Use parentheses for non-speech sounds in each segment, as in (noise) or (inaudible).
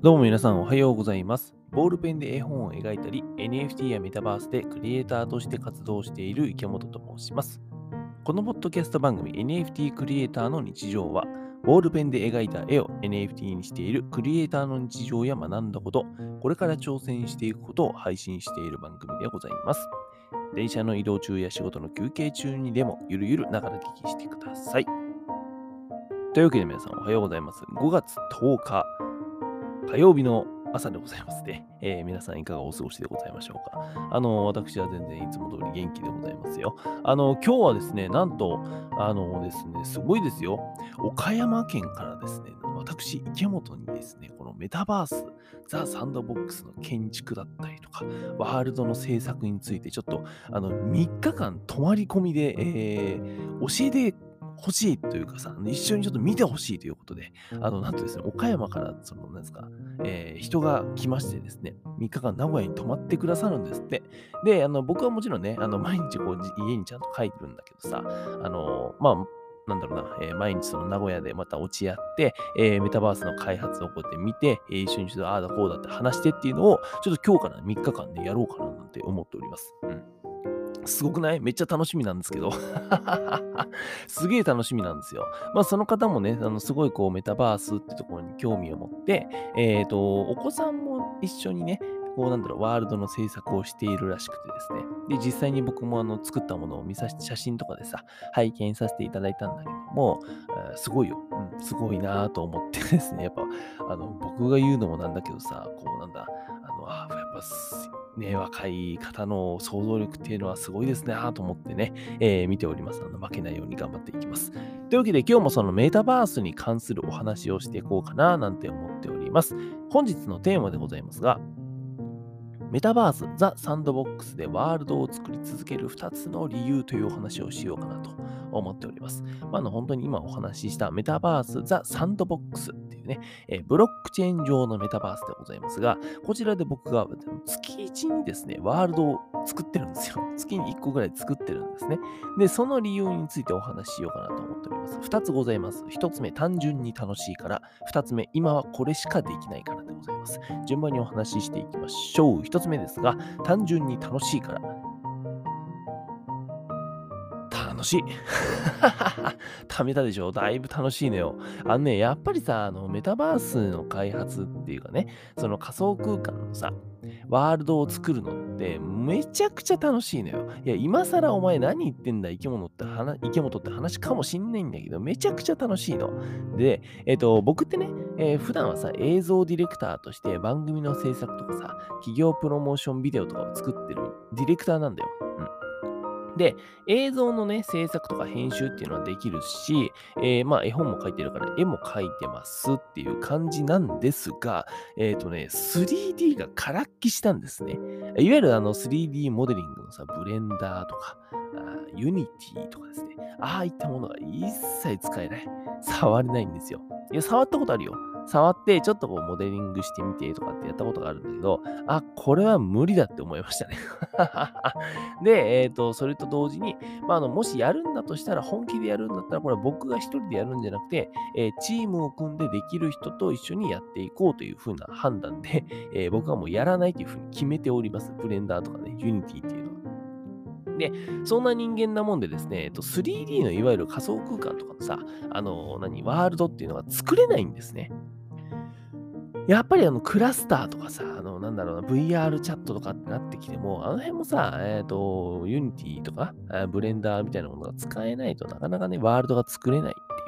どうも皆さんおはようございます。ボールペンで絵本を描いたり、NFT やメタバースでクリエイターとして活動している池本と申します。このポッドキャスト番組 NFT クリエイターの日常は、ボールペンで描いた絵を NFT にしているクリエイターの日常や学んだこと、これから挑戦していくことを配信している番組でございます。電車の移動中や仕事の休憩中にでもゆるゆるながら聞きしてください。というわけで皆さんおはようございます。5月10日火曜日の朝でございますね。えー皆さんいかがお過ごしでございましょうか。あの、私は全然いつも通り元気でございますよ。あの、今日はですね、なんと、あのですね、すごいですよ。岡山県からですね、私、池本にですね、このメタバース、ザ・サンドボックスの建築だったりとか、ワールドの制作について、ちょっと、あの、3日間泊まり込みで、えー教えて欲しいというかさ、一緒にちょっと見てほしいということで、あの、なんとですね、岡山から、その、なんですか、えー人が来ましてですね、3日間名古屋に泊まってくださるんですって。で、あの、僕はもちろんね、あの、毎日こう、家にちゃんと帰るんだけどさ、あの、まあ、なんだろうな、えー毎日その名古屋でまた落ち合って、えーメタバースの開発をこうやって見て、えー一緒にちょっとああだこうだって話してっていうのを、ちょっと今日から3日間でやろうかななんて思っております。うん。すごくない？めっちゃ楽しみなんですけど。(laughs) すげえ楽しみなんですよ。まあその方もね、あのすごいこうメタバースってところに興味を持って、えっ、と、お子さんも一緒にね、こうなんだろう、ワールドの制作をしているらしくてですね。で、実際に僕もあの作ったものを見させて、写真とかでさ、拝見させていただいたんだけども、えーすごいよ。うん、すごいなぁと思ってですね、やっぱ、あの、僕が言うのもなんだけどさ、こうなんだ、あの、あーやっぱす、ね、若い方の想像力っていうのはすごいですねと思ってね、えー見ております。あの負けないように頑張っていきます。というわけで今日もそのメタバースに関するお話をしていこうかななんて思っております。本日のテーマでございますが、メタバース、ザ・サンドボックスでワールドを作り続ける2つの理由というお話をしようかなと思っております。まあ、あの本当に今お話ししたメタバース、ザ・サンドボックスね、えーブロックチェーン上のメタバースでございますが、こちらで僕が月1にですね、ワールドを作ってるんですよ。(laughs) 月に1個ぐらい作ってるんですね。で、その理由についてお話ししようかなと思っております。2つございます。1つ目、単純に楽しいから。2つ目、今はこれしかできないからでございます。順番にお話ししていきましょう。1つ目ですが、単純に楽しいから。楽しい。(laughs) ためたでしょ？だいぶ楽しいのよ。あのね、やっぱりさ、あの、メタバースの開発っていうかね、その仮想空間のさ、ワールドを作るのってめちゃくちゃ楽しいのよ。いや、今更お前何言ってんだ、生き物って話、生き物って話かもしんないんだけど、めちゃくちゃ楽しいの。で、えっ、と、僕ってね、えー普段はさ、映像ディレクターとして番組の制作とかさ、企業プロモーションビデオとかを作ってるディレクターなんだよ。うん。で、映像のね、制作とか編集っていうのはできるし、えーまあ、絵本も描いてるから、絵も描いてますっていう感じなんですが、えっ、とね、3D がからっきしたんですね。いわゆるあの 3D モデリングのさ、ブレンダーとか、ユニティとかですね、ああいったものが一切使えない。触れないんですよ。いや、触ったことあるよ。触って、ちょっとこうモデリングしてみてとかってやったことがあるんだけど、あ、これは無理だって思いましたね。(laughs) で、えっ、と、それと同時に、まあ、あの、もしやるんだとしたら、本気でやるんだったら、これは僕が一人でやるんじゃなくて、えーチームを組んでできる人と一緒にやっていこうというふうな判断で、(laughs) えー僕はもうやらないというふうに決めております。ブレンダーとかね、ユニティっていうのは。で、そんな人間なもんでですね、えっと、3D のいわゆる仮想空間とかのさ、あの、何、ワールドっていうのが作れないんですね。やっぱりあのクラスターとかさ、あのなんだろうな、VR チャットとかってなってきても、あの辺もさ、えっ、と、 Unity とか、ブレンダーみたいなものが使えないとなかなかね、ワールドが作れないって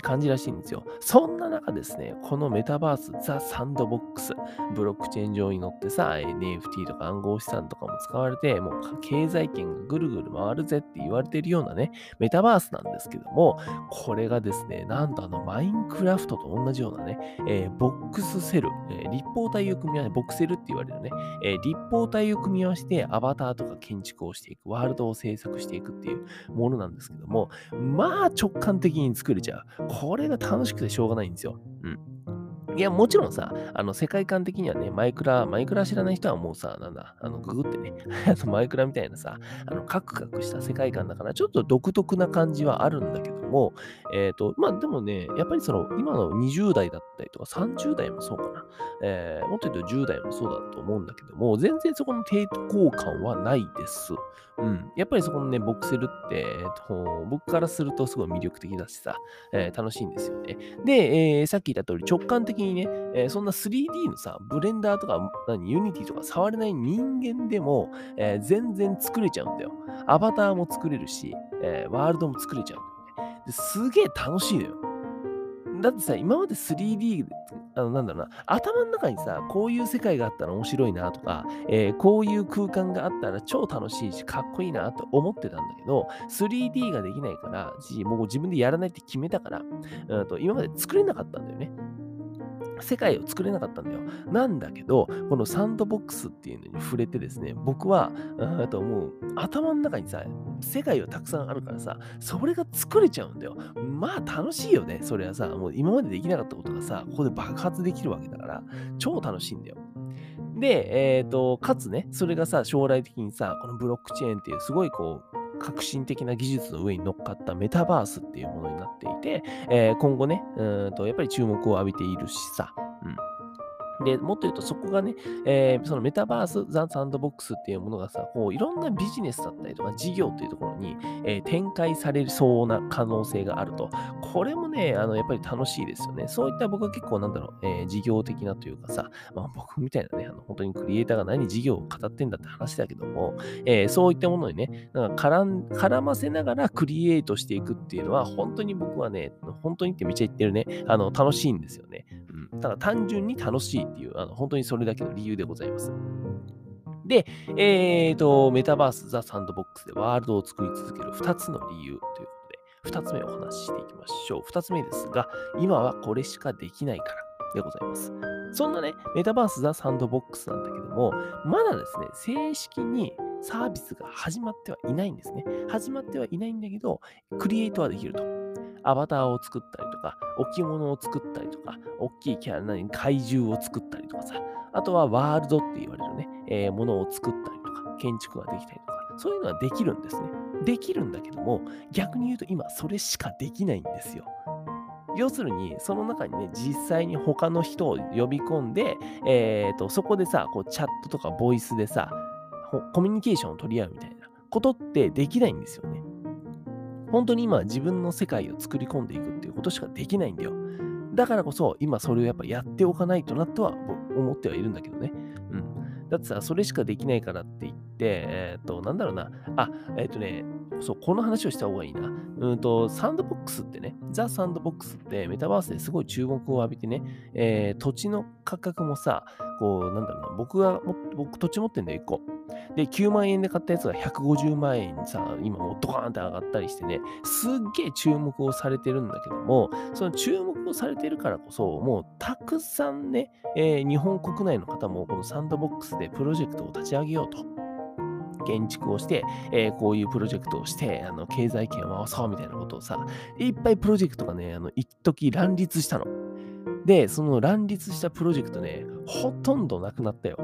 感じらしいんですよ。そんな中ですね、このメタバース、 The Sandbox、ブロックチェーン上に乗ってさ、NFT とか暗号資産とかも使われて、もう経済圏がぐるぐる回るぜって言われてるようなね、メタバースなんですけども、これがですね、なんとあの、マインクラフトと同じようなね、えーボックスセル、えー立方体を組み合わせ、ボクセルって言われるね、えー立方体を組み合わせてアバターとか建築をしていく、ワールドを制作していくっていうものなんですけども、まあ直感的に作れちゃう。これが楽しくてしょうがないんですよ。うん。いや、もちろんさ、あの、世界観的にはね、マイクラ、マイクラ知らない人はもうさ、なんだ、あの、ググってね、(laughs) あのマイクラみたいなさ、あの、カクカクした世界観だから、ちょっと独特な感じはあるんだけども、も、えっ、と、まあでもね、やっぱりその今の20代だったりとか30代もそうかな。えー、もっと言うと10代もそうだと思うんだけども、全然そこの抵抗感はないです。うん。やっぱりそこのね、 voxel って、えー、と僕からするとすごい魅力的だしさ、えー、楽しいんですよね。で、えー、さっき言った通り直感的にね、えそんな 3D のさ、ブレンダーとか、何、 Unity とか触れない人間でも、え全然作れちゃうんだよ。アバターも作れるし、えワールドも作れちゃう。すげえ楽しいのよ。だってさ、今まで 3D あの、なんだろうな、頭の中にさ、こういう世界があったら面白いなとか、えー、こういう空間があったら超楽しいし、かっこいいなと思ってたんだけど、3D ができないから、もう自分でやらないって決めたから、うんと今まで作れなかったんだよね。世界を作れなかったんだよ。なんだけど、このサンドボックスっていうのに触れてですね、僕は、あともう頭の中にさ、世界はたくさんあるからさ、それが作れちゃうんだよ。まあ楽しいよね。それはさ、もう今までできなかったことがさ、ここで爆発できるわけだから、超楽しいんだよ。で、えっ、ー、と、かつね、それがさ、将来的にさ、このブロックチェーンっていうすごいこう、革新的な技術の上に乗っかったメタバースっていうものになっていて、えー、今後ね、うんとやっぱり注目を浴びているしさ、うん、で、もっと言うとそこがね、えー、そのメタバース、ザ・サンドボックスっていうものがさ、こういろんなビジネスだったりとか事業というところに、えー、展開されそうな可能性があると。これもね、あのやっぱり楽しいですよね。そういった僕は結構なんだろう、えー、事業的なというかさ、まあ、僕みたいなね、あの本当にクリエイターが何事業を語ってんだって話だけども、えー、そういったものにね、なんか絡絡ませながらクリエイトしていくっていうのは、本当に僕はね、本当にってめっちゃ言ってるね、あの楽しいんですよね。ただ単純に楽しいっていう、あの本当にそれだけの理由でございます。で、えーと、メタバース・ザ・サンドボックスでワールドを作り続ける2つの理由ということで、2つ目をお話ししていきましょう。2つ目ですが、今はこれしかできないからでございます。そんなね、メタバース・ザ・サンドボックスなんだけども、まだですね、正式にサービスが始まってはいないんですね。始まってはいないんだけど、クリエイトはできると。アバターを作ったりとか、置物を作ったりとか、大きいキャラ、何、怪獣を作ったりとかさ、あとはワールドって言われるね、えー、ものを作ったりとか、建築ができたりとか、そういうのはできるんですね。できるんだけども、逆に言うと今それしかできないんですよ。要するに、その中にね、実際に他の人を呼び込んで、えーと、そこでさ、こうチャットとかボイスでさ、コミュニケーションを取り合うみたいなことってできないんですよね。本当に今自分の世界を作り込んでいくっていうことしかできないんだよ。だからこそ今それをやっぱやっておかないとなとは思ってはいるんだけどね。うん。だってさ、それしかできないからって言って、えっ、ー、と、なんだろうな。あ、えっ、ー、とね、そう、この話をした方がいいな。うんと、サンドボックスってね、ザ・サンドボックスってメタバースですごい注目を浴びてね、えー、土地の価格もさ、こう、なんだろうな、僕が僕土地持ってんだよ、1個。で、9万円で買ったやつが150万円にさ、今もうドカーンって上がったりしてね、すっげえ注目をされてるんだけども、その注目をされてるからこそ、もうたくさんね、えー、日本国内の方もこのサンドボックスでプロジェクトを立ち上げようと。建築をして、えー、こういうプロジェクトをして、あの経済圏を回そうみたいなことをさ、いっぱいプロジェクトがね、あの一時乱立したの。で、その乱立したプロジェクトね、ほとんどなくなったよ。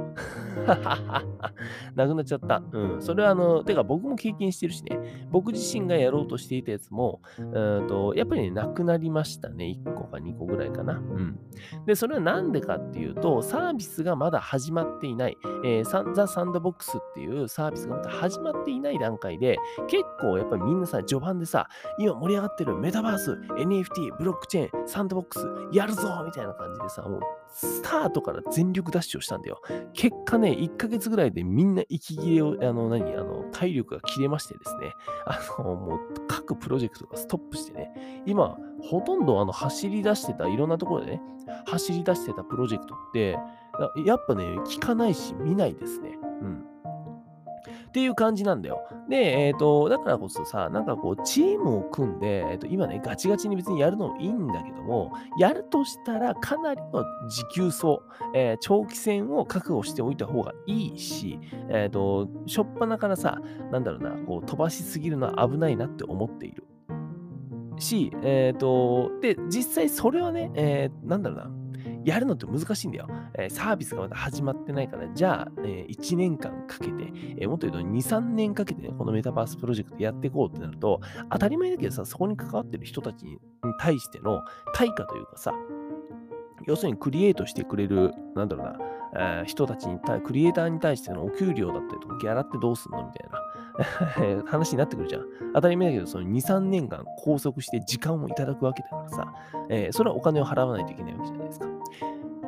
(laughs) なくなっちゃった。うん。それはあの、てか僕も経験してるしね、僕自身がやろうとしていたやつも、うんとやっぱりね、なくなりましたね。1個か2個ぐらいかな。うん。で、それはなんでかっていうと、サービスがまだ始まっていない、えー、ザ・サンドボックスっていうサービスがまだ始まっていない段階で、結構やっぱりみんなさ、序盤でさ、今盛り上がってるメタバース、NFT、ブロックチェーン、サンドボックス、やるぞみたいな感じでさ、もうスタートから全力ダッシュをしたんだよ。結果ね、1ヶ月ぐらいでみんな息切れを、あの、何、あの、体力が切れましてですね、あの、もう各プロジェクトがストップしてね、今、ほとんどあの走り出してた、いろんなところでね、走り出してたプロジェクトって、やっぱね、聞かないし見ないですね。うん。っていう感じなんだよ。で、えっ、ー、と、だからこそさ、なんかこう、チームを組んで、えっ、ー、と、今ね、ガチガチに別にやるのもいいんだけども、やるとしたらかなりの持久走、えー、長期戦を覚悟しておいた方がいいし、えっ、と、しょっぱなからさ、なんだろうな、こう、飛ばしすぎるのは危ないなって思っている。し、えっ、と、で、実際それはね、えー、なんだろうな、やるのって難しいんだよ。えー、サービスがまだ始まってないから、じゃあ、えー、1年間かけて、えー、もっと言うと2、3年かけてね、このメタバースプロジェクトやっていこうってなると、当たり前だけどさ、そこに関わってる人たちに対しての対価というかさ、要するにクリエイトしてくれる、なんだろうな、えー、人たちに対、クリエイターに対してのお給料だったりとか、ギャラってどうすんのみたいな (laughs) 話になってくるじゃん。当たり前だけど、その2、3年間拘束して時間をいただくわけだからさ、えー、それはお金を払わないといけないわけじゃないですか。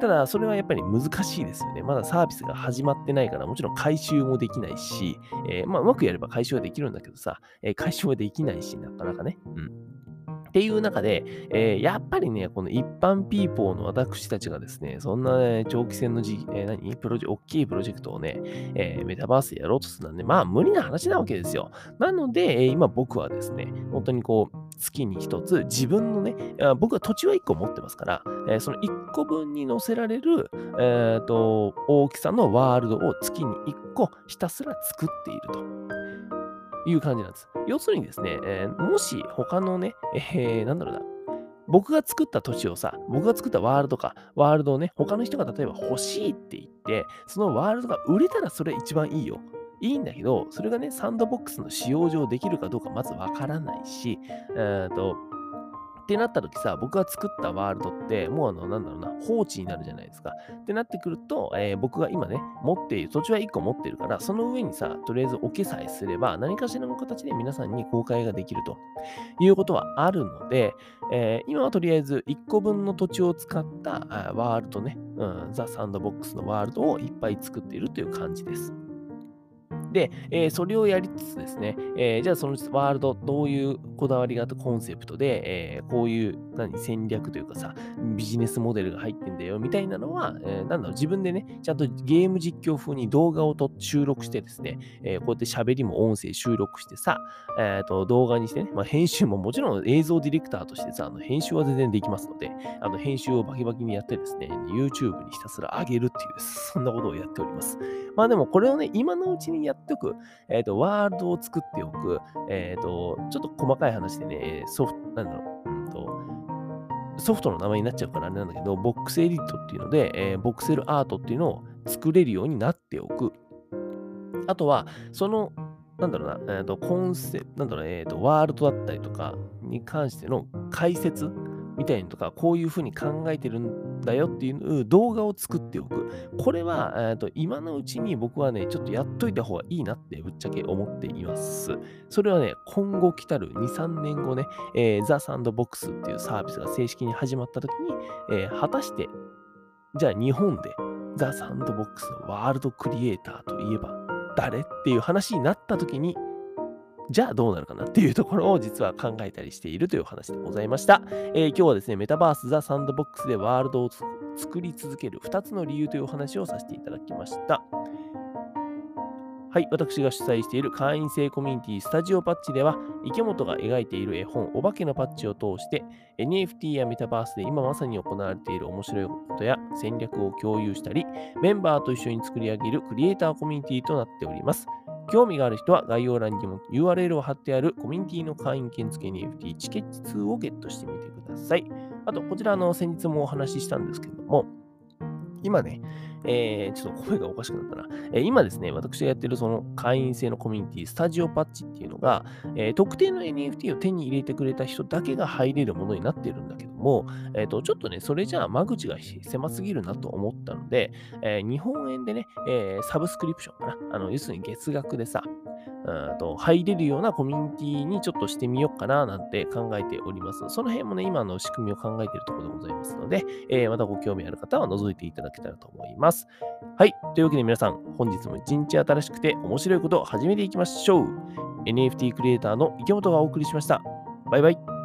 ただ、それはやっぱり難しいですよね。まだサービスが始まってないから、もちろん回収もできないし、えー、まあ、うまくやれば回収はできるんだけどさ、えー、回収はできないし、なかなかね。うん。っていう中で、えー、やっぱりね、この一般ピーポーの私たちがですね、そんな、ね、長期戦のじ、えー、何？プロジェ大きいプロジェクトをね、えー、メタバースでやろうとするので、まあ無理な話なわけですよ。なので、え、今僕はですね、本当にこう、月に一つ自分のね、僕は土地は1個持ってますから、えー、その1個分に載せられる、えーと、大きさのワールドを月に1個ひたすら作っていると。いう感じなんです。要するにですね、えー、もし他のね、えー、なんだろうな、僕が作った土地をさ、僕が作ったワールドか、ワールドをね、他の人が例えば欲しいって言って、そのワールドが売れたらそれ一番いいよ。いいんだけど、それがね、サンドボックスの使用上できるかどうかまずわからないし、えーと、ってなった時さ、僕が作ったワールドって、もうあの、なんだろうな、放置になるじゃないですか。ってなってくると、えー、僕が今ね、持っている、土地は1個持ってるから、その上にさ、とりあえず置けさえすれば、何かしらの形で皆さんに公開ができるということはあるので、えー、今はとりあえず1個分の土地を使ったワールドね、うん、ザ・サンドボックスのワールドをいっぱい作っているという感じです。で、えー、それをやりつつですね、えー、じゃあそのワールド、どういうこだわりがあコンセプトで、えー、こういう何戦略というかさ、ビジネスモデルが入ってんだよみたいなのは、えなんだろう、自分でね、ちゃんとゲーム実況風に動画をと収録してですね、えこうやって喋りも音声収録してさ、えー、と動画にしてね、まあ、編集ももちろん映像ディレクターとしてさ、あの編集は全然できますので、あの編集をバキバキにやってですね、YouTube にひたすら上げるっていう、そんなことをやっております。まあでもこれをね、今のうちにやっておく、えっ、ー、と、ワールドを作っておく、えっ、ー、と、ちょっと細かい話でね、ソフト、なんだろう、うんと、ソフトの名前になっちゃうからあれなんだけど、ボックスエディットっていうので、えー、ボクセルアートっていうのを作れるようになっておく。あとは、その、なんだろうな、えーと、コンセプト、なんだろう、えーと、ワールドだったりとかに関しての解説みたいにとか、こういうふうに考えてるんだよっていう動画を作っておく。これは、えーと、今のうちに僕はね、ちょっとやっといた方がいいなってぶっちゃけ思っています。それはね、今後来たる2、3年後ね、えー、ザ・サンドボックスっていうサービスが正式に始まった時に、えー、果たして、じゃあ日本でザ・サンドボックスのワールドクリエイターといえば誰っていう話になった時に、じゃあどうなるかなっていうところを実は考えたりしているという話でございました。えー、今日はですね、メタバース・ザ・サンドボックスでワールドを作り続ける2つの理由というお話をさせていただきました。はい、私が主催している会員制コミュニティスタジオパッチでは、池本が描いている絵本、お化けのパッチを通して、NFT やメタバースで今まさに行われている面白いことや戦略を共有したり、メンバーと一緒に作り上げるクリエイターコミュニティとなっております。興味がある人は概要欄にも URL を貼ってあるコミュニティの会員券付け NFT チケット2をゲットしてみてください。あと、こちらの先日もお話ししたんですけども、今ね、えー、ちょっと声がおかしくなったな。えー、今ですね、私がやってるその会員制のコミュニティ、スタジオパッチっていうのが、えー、特定の NFT を手に入れてくれた人だけが入れるものになってるんだけども、えっ、と、ちょっとね、それじゃあ間口が狭すぎるなと思ったので、え日本円でね、えサブスクリプションかな。あの、要するに月額でさ、と入れるようなコミュニティにちょっとしてみようかななんて考えております。その辺もね、今の仕組みを考えているところでございますので、えー、またご興味ある方は覗いていただけたらと思います。はい。というわけで皆さん、本日も一日新しくて面白いことを始めていきましょう。NFT クリエイターの池本がお送りしました。バイバイ。